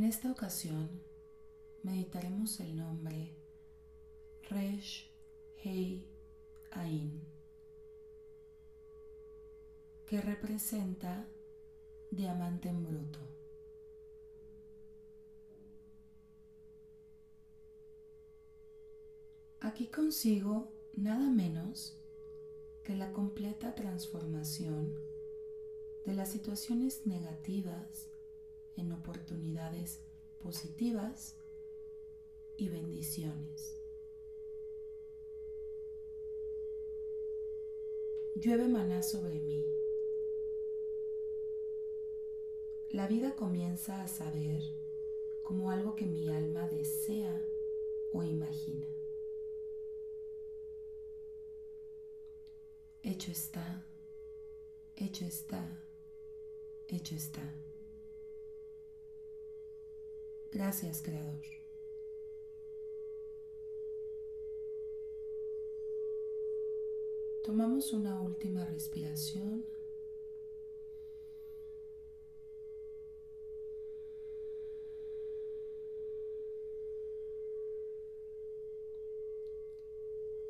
En esta ocasión meditaremos el nombre Resh Hei Ain, que representa diamante en bruto. Aquí consigo nada menos que la completa transformación de las situaciones negativas en oportunidades positivas y bendiciones. Llueve maná sobre mí. La vida comienza a saber como algo que mi alma desea o imagina. Hecho está, hecho está, hecho está. Gracias, Creador. Tomamos una última respiración.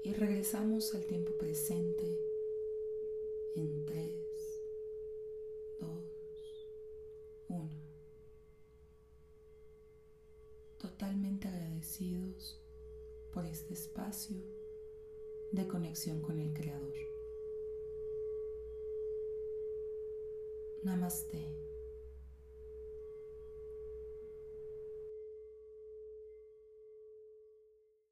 Y regresamos al tiempo presente en 3, totalmente agradecidos por este espacio de conexión con el Creador. Namaste.